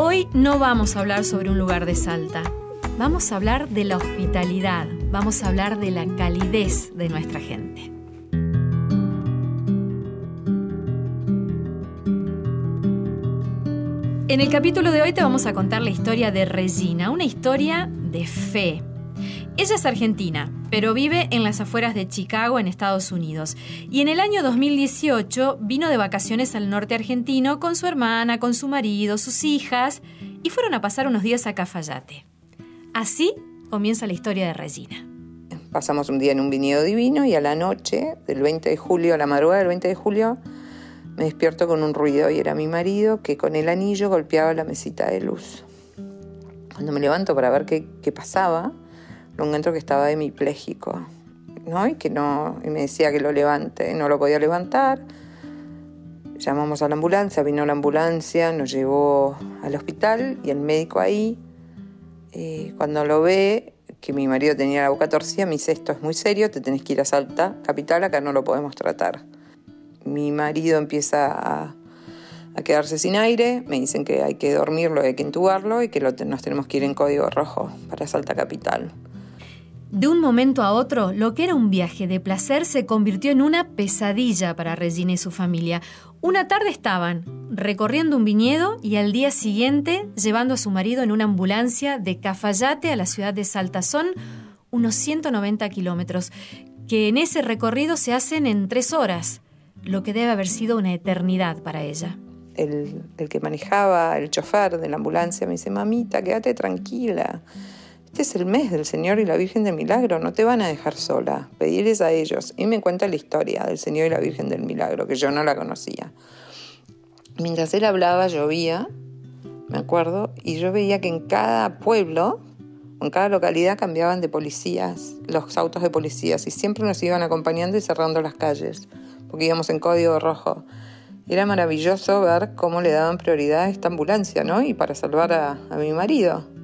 Hoy no vamos a hablar sobre un lugar de Salta, vamos a hablar de la hospitalidad, vamos a hablar de la calidez de nuestra gente. En el capítulo de hoy te vamos a contar la historia de Regina, una historia de fe. Ella es argentina, pero vive en las afueras de Chicago, en Estados Unidos. Y en el año 2018 vino de vacaciones al norte argentino con su hermana, con su marido, sus hijas, y fueron a pasar unos días a Cafayate. Así comienza la historia de Regina. Pasamos un día en un viñedo divino y a la noche del 20 de julio, a la madrugada del 20 de julio, me despierto con un ruido y era mi marido que con el anillo golpeaba la mesita de luz. Cuando me levanto para ver qué, qué pasaba, lo encuentro que estaba hemipléjico, ¿no? Y que no, y me decía que lo levante, no lo podía levantar. Llamamos a la ambulancia, vino la ambulancia, nos llevó al hospital y el médico ahí, eh, cuando lo ve, que mi marido tenía la boca torcida, me dice, esto es muy serio, te tenés que ir a Salta, capital, acá no lo podemos tratar mi marido empieza a, quedarse sin aire, me dicen que hay que dormirlo, hay que intubarlo y que nos tenemos que ir en código rojo para Salta Capital. De un momento a otro, lo que era un viaje de placer se convirtió en una pesadilla para Regina y su familia. Una tarde estaban recorriendo un viñedo y al día siguiente llevando a su marido en una ambulancia de Cafayate a la ciudad de Salta. Son unos 190 kilómetros, que en ese recorrido se hacen en tres horas lo que debe haber sido una eternidad para ella. El, que manejaba, el chofer de la ambulancia, me dice, mamita, quédate tranquila. Este es el mes del Señor y la Virgen del Milagro, no te van a dejar sola, pedirles a ellos. Y me cuenta la historia del Señor y la Virgen del Milagro, que yo no la conocía. Mientras él hablaba, llovía, me acuerdo, y yo veía que en cada pueblo, en cada localidad cambiaban de policías, los autos de policías, y siempre nos iban acompañando y cerrando las calles porque íbamos en código rojo. Era maravilloso ver cómo le daban prioridad a esta ambulancia, ¿no? Y para salvar a, a mi marido.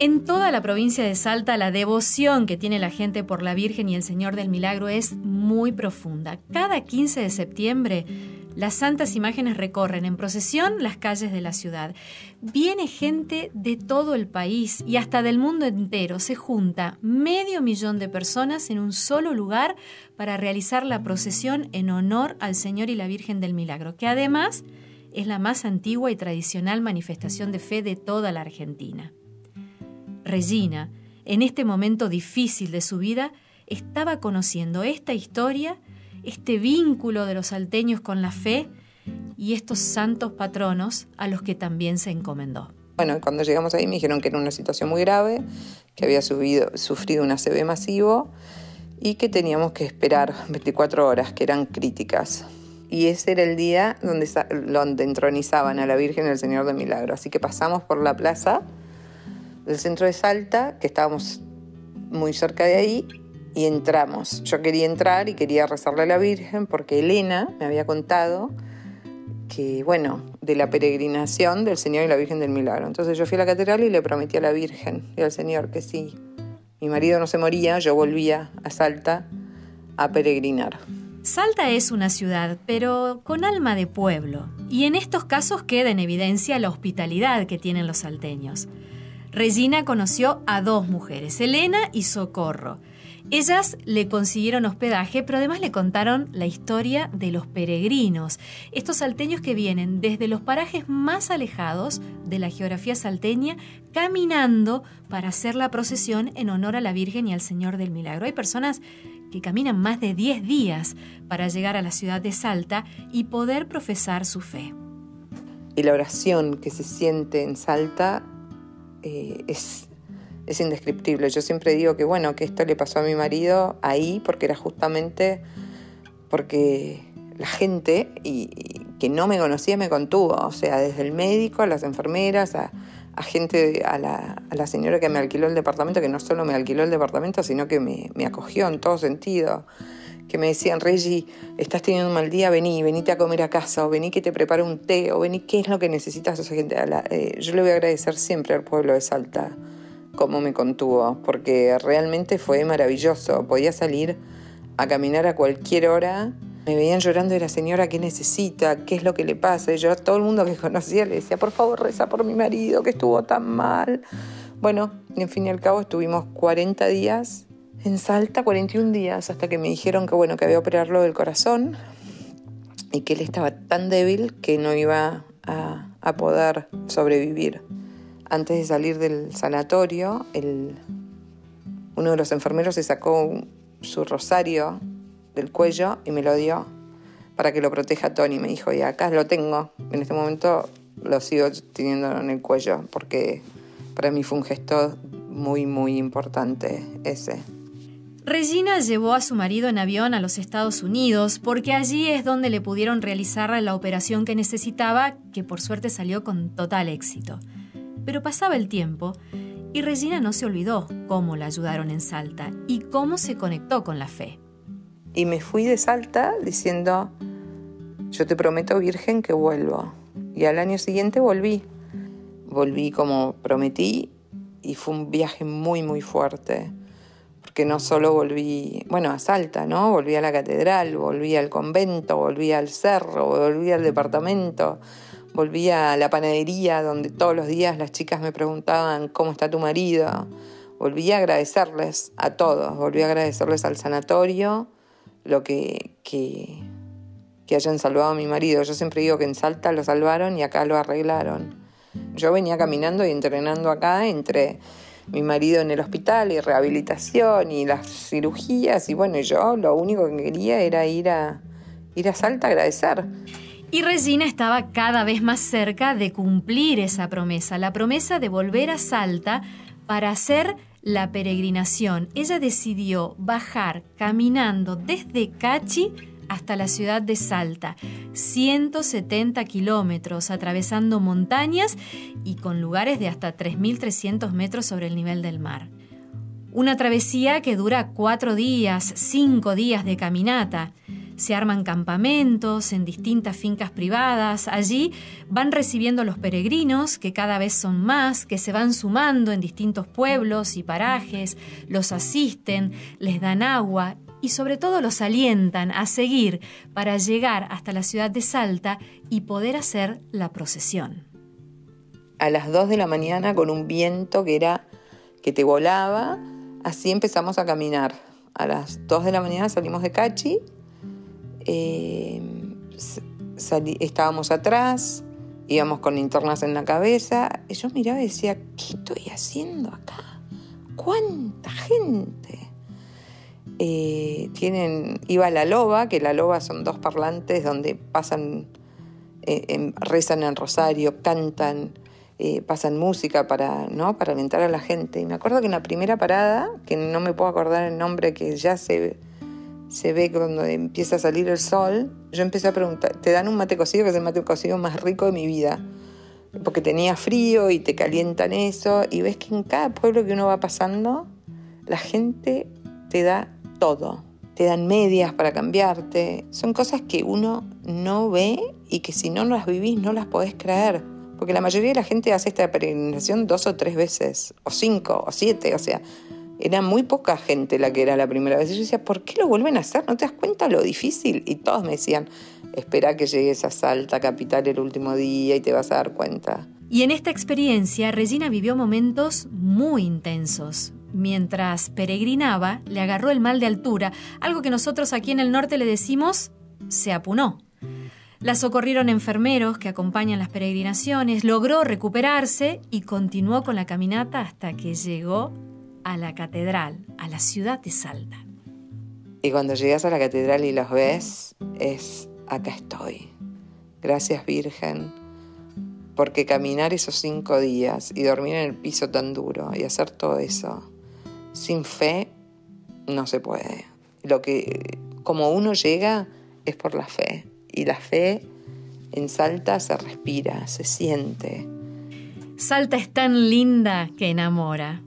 En toda la provincia de Salta, la devoción que tiene la gente por la Virgen y el Señor del Milagro es muy profunda. Cada 15 de septiembre las santas imágenes recorren en procesión las calles de la ciudad. Viene gente de todo el país y hasta del mundo entero. Se junta medio millón de personas en un solo lugar para realizar la procesión en honor al Señor y la Virgen del Milagro, que además es la más antigua y tradicional manifestación de fe de toda la Argentina. Regina, en este momento difícil de su vida, estaba conociendo esta historia este vínculo de los salteños con la fe y estos santos patronos a los que también se encomendó. Bueno, cuando llegamos ahí me dijeron que era una situación muy grave, que había sufrido un ACV masivo y que teníamos que esperar 24 horas, que eran críticas. Y ese era el día donde, donde entronizaban a la Virgen al Señor de Milagro. Así que pasamos por la plaza del centro de Salta, que estábamos muy cerca de ahí, y entramos. Yo quería entrar y quería rezarle a la Virgen porque Elena me había contado que, bueno, de la peregrinación del Señor y la Virgen del Milagro. Entonces yo fui a la catedral y le prometí a la Virgen y al Señor que sí. Mi marido no se moría, yo volvía a Salta a peregrinar. Salta es una ciudad, pero con alma de pueblo, y en estos casos queda en evidencia la hospitalidad que tienen los salteños. Regina conoció a dos mujeres, Elena y Socorro, ellas le consiguieron hospedaje, pero además le contaron la historia de los peregrinos, estos salteños que vienen desde los parajes más alejados de la geografía salteña, caminando para hacer la procesión en honor a la Virgen y al Señor del Milagro. Hay personas que caminan más de 10 días para llegar a la ciudad de Salta y poder profesar su fe. Y la oración que se siente en Salta eh, es es indescriptible. Yo siempre digo que bueno, que esto le pasó a mi marido ahí porque era justamente porque la gente y, que no me conocía me contuvo, o sea, desde el médico, a las enfermeras, a, gente, a la, señora que me alquiló el departamento, que no solo me alquiló el departamento, sino que me, me acogió en todo sentido que me decían, Reggie, estás teniendo un mal día, vení, venite a comer a casa, o vení que te prepare un té, o vení, ¿qué es lo que necesitas esa gente? Eh, yo le voy a agradecer siempre al pueblo de Salta cómo me contuvo, porque realmente fue maravilloso. Podía salir a caminar a cualquier hora. Me veían llorando de la señora, ¿qué necesita? ¿Qué es lo que le pasa? Y yo a todo el mundo que conocía le decía, por favor, reza por mi marido, que estuvo tan mal. Bueno, en fin y al cabo estuvimos 40 días en Salta 41 días hasta que me dijeron que bueno, que había operarlo del corazón y que él estaba tan débil que no iba a, poder sobrevivir. Antes de salir del sanatorio, uno de los enfermeros se sacó su rosario del cuello y me lo dio para que lo proteja Tony. Me dijo, y acá lo tengo. En este momento lo sigo teniendo en el cuello porque para mí fue un gesto muy, muy importante ese. Regina llevó a su marido en avión a los Estados Unidos porque allí es donde le pudieron realizar la operación que necesitaba, que por suerte salió con total éxito. Pero pasaba el tiempo y Regina no se olvidó cómo la ayudaron en Salta y cómo se conectó con la fe. Y me fui de Salta diciendo, yo te prometo, Virgen, que vuelvo. Y al año siguiente volví. Volví como prometí y fue un viaje muy, muy fuerte que no solo volví, bueno, a Salta, ¿no? Volví a la catedral, volví al convento, volví al cerro, volví al departamento, volví a la panadería donde todos los días las chicas me preguntaban cómo está tu marido. Volví a agradecerles a todos, volví a agradecerles al sanatorio lo que, que, que hayan salvado a mi marido. Yo siempre digo que en Salta lo salvaron y acá lo arreglaron. Yo venía caminando y entrenando acá entre mi marido en el hospital y rehabilitación y las cirugías y bueno, yo lo único que quería era ir a, ir a Salta a agradecer. Y Regina estaba cada vez más cerca de cumplir esa promesa, la promesa de volver a Salta para hacer la peregrinación. Ella decidió bajar caminando desde Cachi hasta la ciudad de Salta, 170 kilómetros atravesando montañas y con lugares de hasta 3.300 metros sobre el nivel del mar. Una travesía que dura cuatro días, cinco días de caminata. Se arman campamentos en distintas fincas privadas. Allí van recibiendo los peregrinos, que cada vez son más, que se van sumando en distintos pueblos y parajes, los asisten, les dan agua y sobre todo los alientan a seguir para llegar hasta la ciudad de Salta y poder hacer la procesión. A las 2 de la mañana con un viento que era que te volaba, así empezamos a caminar. A las 2 de la mañana salimos de Cachi, eh, estábamos atrás, íbamos con linternas en la cabeza, y yo miraba y decía, ¿qué estoy haciendo acá? ¿Cuánta gente? Eh, tienen, iba la loba, que la loba son dos parlantes donde pasan, eh, rezan en rosario, cantan, eh, pasan música para, ¿no? para alentar a la gente. Y me acuerdo que en la primera parada, que no me puedo acordar el nombre, que ya se, se ve cuando empieza a salir el sol, yo empecé a preguntar, te dan un mate cocido, que es el mate cocido más rico de mi vida porque tenía frío y te calientan eso, y ves que en cada pueblo que uno va pasando, la gente te da todo. Te dan medias para cambiarte. Son cosas que uno no ve y que si no las vivís no las podés creer. Porque la mayoría de la gente hace esta peregrinación dos o tres veces, o cinco, o siete, o sea, era muy poca gente la que era la primera vez. Y yo decía, ¿por qué lo vuelven a hacer? ¿No te das cuenta lo difícil? Y todos me decían, espera que llegues a Salta Capital el último día y te vas a dar cuenta. Y en esta experiencia, Regina vivió momentos muy intensos. Mientras peregrinaba, le agarró el mal de altura, algo que nosotros aquí en el norte le decimos se apunó. La socorrieron enfermeros que acompañan las peregrinaciones, logró recuperarse y continuó con la caminata hasta que llegó a la catedral, a la ciudad de Salta. Y cuando llegas a la catedral y los ves, es acá estoy. Gracias Virgen, porque caminar esos cinco días y dormir en el piso tan duro y hacer todo eso sin fe no se puede. Lo que como uno llega es por la fe y la fe En Salta se respira, se siente. Salta es tan linda que enamora.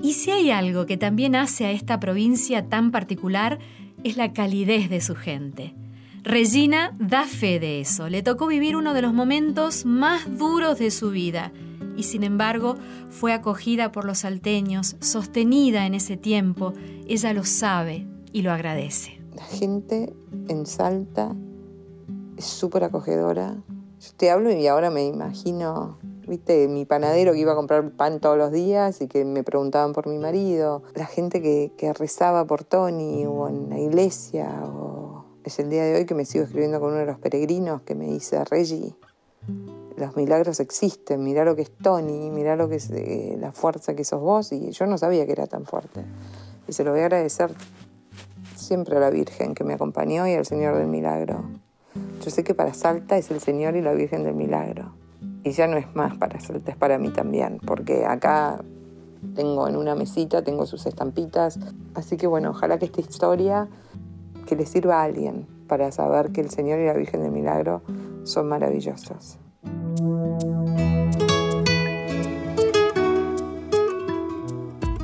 Y si hay algo que también hace a esta provincia tan particular, es la calidez de su gente. Regina da fe de eso. Le tocó vivir uno de los momentos más duros de su vida y sin embargo fue acogida por los salteños, sostenida en ese tiempo. Ella lo sabe y lo agradece. La gente en Salta es súper acogedora. Yo te hablo y ahora me imagino viste, mi panadero que iba a comprar pan todos los días y que me preguntaban por mi marido, la gente que, que rezaba por Tony o en la iglesia, o es el día de hoy que me sigo escribiendo con uno de los peregrinos que me dice, Reggie, los milagros existen, mirá lo que es Tony, mirá lo que es eh, la fuerza que sos vos, y yo no sabía que era tan fuerte. Y se lo voy a agradecer siempre a la Virgen que me acompañó y al Señor del Milagro. Yo sé que para Salta es el Señor y la Virgen del Milagro y ya no es más para Salta, es para mí también, porque acá tengo en una mesita, tengo sus estampitas, así que bueno, ojalá que esta historia que le sirva a alguien para saber que el Señor y la Virgen del Milagro son maravillosos.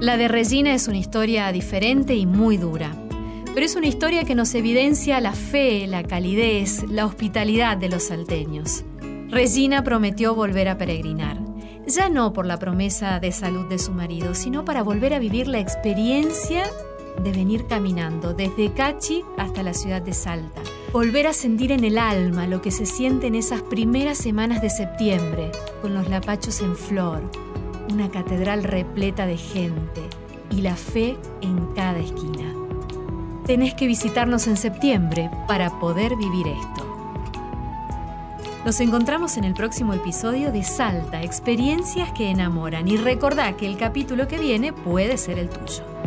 La de Regina es una historia diferente y muy dura, pero es una historia que nos evidencia la fe, la calidez, la hospitalidad de los salteños. Regina prometió volver a peregrinar, ya no por la promesa de salud de su marido, sino para volver a vivir la experiencia de venir caminando desde Cachi hasta la ciudad de Salta. Volver a sentir en el alma lo que se siente en esas primeras semanas de septiembre, con los lapachos en flor, una catedral repleta de gente y la fe en cada esquina. Tenés que visitarnos en septiembre para poder vivir esto. Nos encontramos en el próximo episodio de Salta, experiencias que enamoran y recordá que el capítulo que viene puede ser el tuyo.